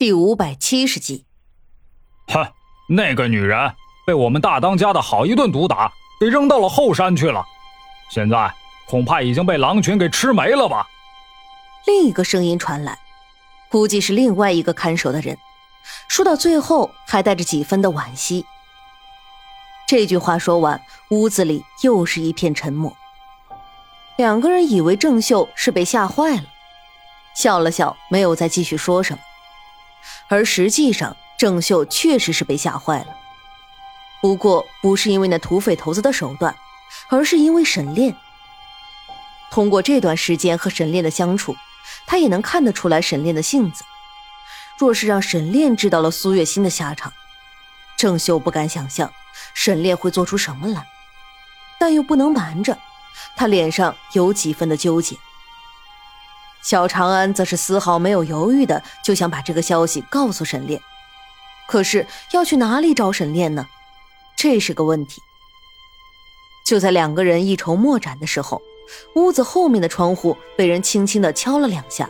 第五百七十集，哼，那个女人被我们大当家的好一顿毒打，给扔到了后山去了，现在恐怕已经被狼群给吃没了吧？另一个声音传来，估计是另外一个看守的人，说到最后还带着几分的惋惜。这句话说完，屋子里又是一片沉默。两个人以为郑秀是被吓坏了，笑了笑，没有再继续说什么。而实际上，郑秀确实是被吓坏了。不过，不是因为那土匪头子的手段，而是因为沈炼。通过这段时间和沈炼的相处，他也能看得出来沈炼的性子。若是让沈炼知道了苏月心的下场，郑秀不敢想象沈炼会做出什么来，但又不能瞒着，他脸上有几分的纠结。小长安则是丝毫没有犹豫的，就想把这个消息告诉沈炼。可是要去哪里找沈炼呢？这是个问题。就在两个人一筹莫展的时候，屋子后面的窗户被人轻轻的敲了两下。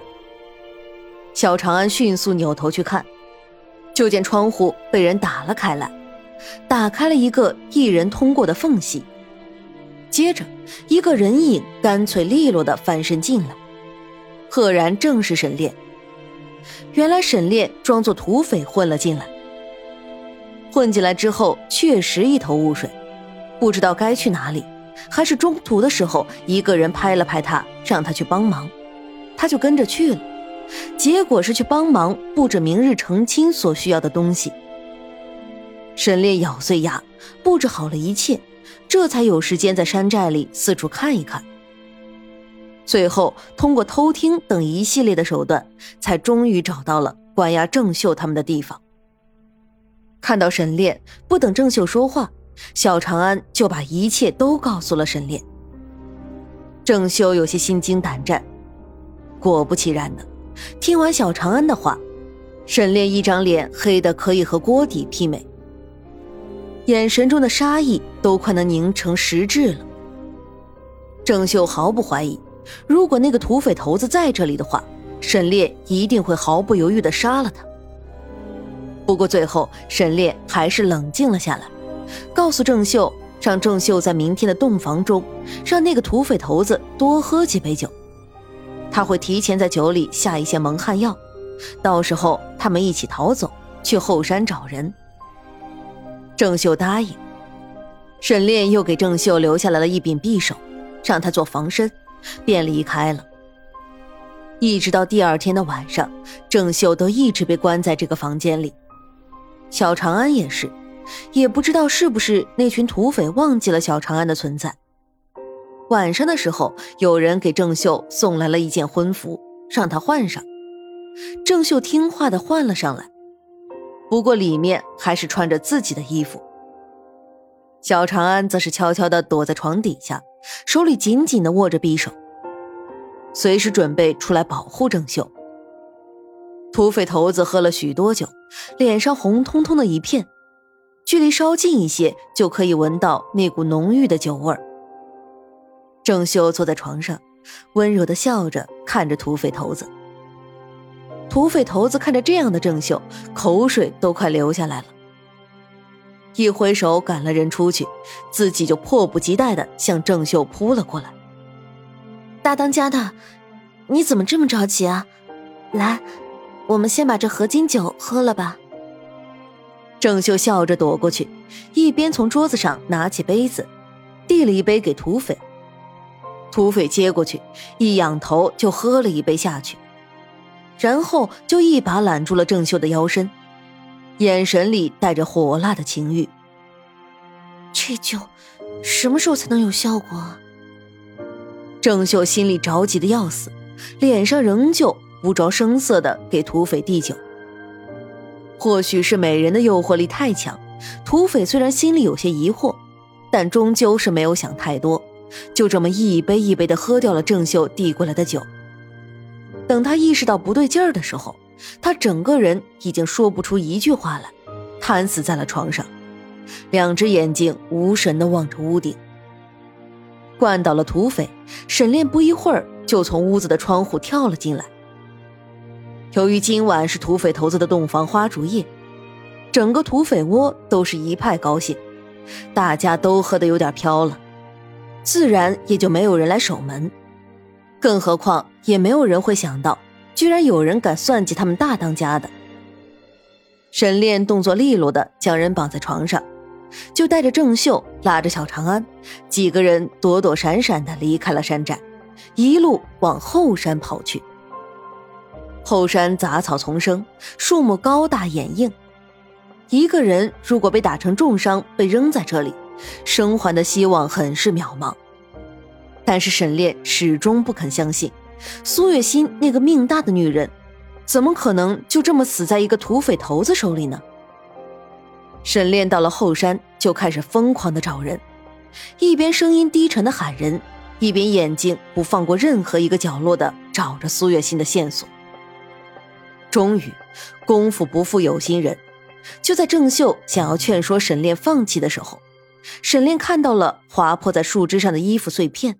小长安迅速扭头去看，就见窗户被人打了开来，打开了一个一人通过的缝隙。接着，一个人影干脆利落的翻身进来。赫然正是沈炼。原来沈炼装作土匪混了进来。混进来之后，确实一头雾水，不知道该去哪里。还是中途的时候，一个人拍了拍他，让他去帮忙，他就跟着去了。结果是去帮忙布置明日成亲所需要的东西。沈炼咬碎牙，布置好了一切，这才有时间在山寨里四处看一看。最后，通过偷听等一系列的手段，才终于找到了关押郑秀他们的地方。看到沈炼，不等郑秀说话，小长安就把一切都告诉了沈炼。郑秀有些心惊胆战。果不其然的，听完小长安的话，沈炼一张脸黑的可以和锅底媲美，眼神中的杀意都快能凝成实质了。郑秀毫不怀疑。如果那个土匪头子在这里的话，沈炼一定会毫不犹豫地杀了他。不过最后，沈烈还是冷静了下来，告诉郑秀，让郑秀在明天的洞房中，让那个土匪头子多喝几杯酒，他会提前在酒里下一些蒙汗药，到时候他们一起逃走，去后山找人。郑秀答应，沈炼又给郑秀留下来了一柄匕首，让他做防身。便离开了。一直到第二天的晚上，郑秀都一直被关在这个房间里。小长安也是，也不知道是不是那群土匪忘记了小长安的存在。晚上的时候，有人给郑秀送来了一件婚服，让他换上。郑秀听话的换了上来，不过里面还是穿着自己的衣服。小长安则是悄悄地躲在床底下。手里紧紧的握着匕首，随时准备出来保护郑秀。土匪头子喝了许多酒，脸上红彤彤的一片，距离稍近一些就可以闻到那股浓郁的酒味儿。郑秀坐在床上，温柔的笑着看着土匪头子。土匪头子看着这样的郑秀，口水都快流下来了。一挥手赶了人出去，自己就迫不及待的向郑秀扑了过来。大当家的，你怎么这么着急啊？来，我们先把这合金酒喝了吧。郑秀笑着躲过去，一边从桌子上拿起杯子，递了一杯给土匪。土匪接过去，一仰头就喝了一杯下去，然后就一把揽住了郑秀的腰身。眼神里带着火辣的情欲。这酒什么时候才能有效果？郑秀心里着急的要死，脸上仍旧不着声色的给土匪递酒。或许是美人的诱惑力太强，土匪虽然心里有些疑惑，但终究是没有想太多，就这么一杯一杯的喝掉了郑秀递过来的酒。等他意识到不对劲儿的时候。他整个人已经说不出一句话来，瘫死在了床上，两只眼睛无神的望着屋顶。灌倒了土匪，沈炼不一会儿就从屋子的窗户跳了进来。由于今晚是土匪头子的洞房花烛夜，整个土匪窝都是一派高兴，大家都喝得有点飘了，自然也就没有人来守门。更何况也没有人会想到，居然有人敢算计他们大当家的。沈炼动作利落的将人绑在床上，就带着郑秀拉着小长安，几个人躲躲闪闪的离开了山寨，一路往后山跑去。后山杂草丛生，树木高大掩映。一个人如果被打成重伤，被扔在这里，生还的希望很是渺茫。但是沈炼始终不肯相信，苏月心那个命大的女人，怎么可能就这么死在一个土匪头子手里呢？沈炼到了后山，就开始疯狂的找人，一边声音低沉的喊人，一边眼睛不放过任何一个角落的找着苏月心的线索。终于，功夫不负有心人，就在郑秀想要劝说沈炼放弃的时候，沈炼看到了划破在树枝上的衣服碎片，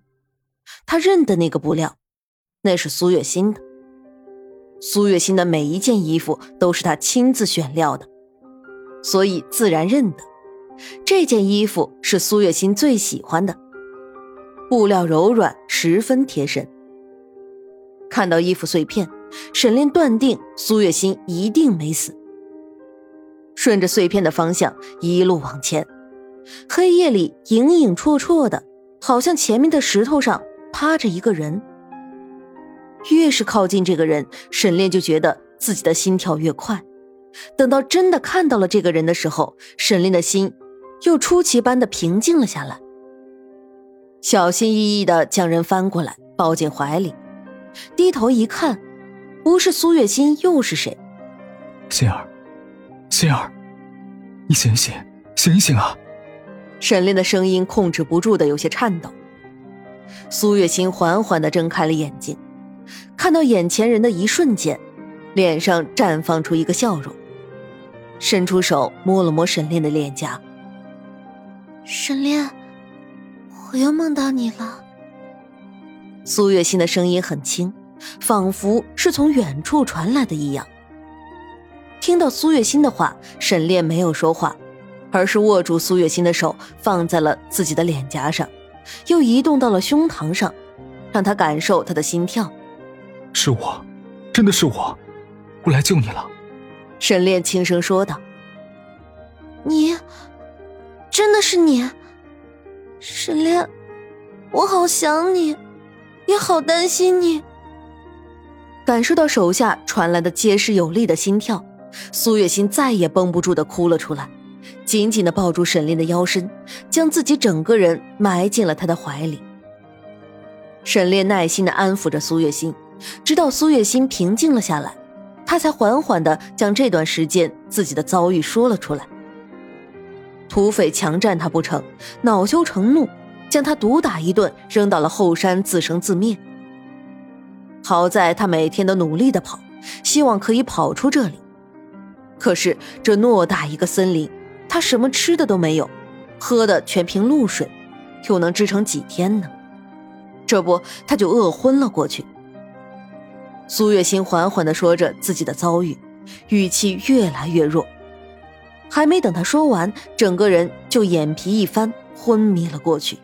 他认得那个布料，那是苏月心的。苏月心的每一件衣服都是他亲自选料的，所以自然认得这件衣服是苏月心最喜欢的，布料柔软，十分贴身。看到衣服碎片。沈炼断定苏月心一定没死。顺着碎片的方向一路往前，黑夜里影影绰绰的，好像前面的石头上趴着一个人。越是靠近这个人，沈炼就觉得自己的心跳越快。等到真的看到了这个人的时候，沈炼的心又出奇般的平静了下来。小心翼翼的将人翻过来，抱进怀里，低头一看。不是苏月心又是谁？心儿，心儿，你醒醒，醒醒啊！沈炼的声音控制不住的有些颤抖。苏月心缓缓的睁开了眼睛，看到眼前人的一瞬间，脸上绽放出一个笑容，伸出手摸了摸沈炼的脸颊。沈炼，我又梦到你了。苏月心的声音很轻。仿佛是从远处传来的一样。听到苏月心的话，沈炼没有说话，而是握住苏月心的手放在了自己的脸颊上，又移动到了胸膛上，让他感受他的心跳。是我，真的是我，我来救你了。沈炼轻声说道：“你，真的是你，沈炼，我好想你，也好担心你。”感受到手下传来的结实有力的心跳，苏月心再也绷不住的哭了出来，紧紧的抱住沈炼的腰身，将自己整个人埋进了他的怀里。沈炼耐心的安抚着苏月心，直到苏月心平静了下来，他才缓缓的将这段时间自己的遭遇说了出来。土匪强占他不成，恼羞成怒，将他毒打一顿，扔到了后山自生自灭。好在他每天都努力的跑，希望可以跑出这里。可是这偌大一个森林，他什么吃的都没有，喝的全凭露水，又能支撑几天呢？这不，他就饿昏了过去。苏月心缓缓的说着自己的遭遇，语气越来越弱。还没等他说完，整个人就眼皮一翻，昏迷了过去。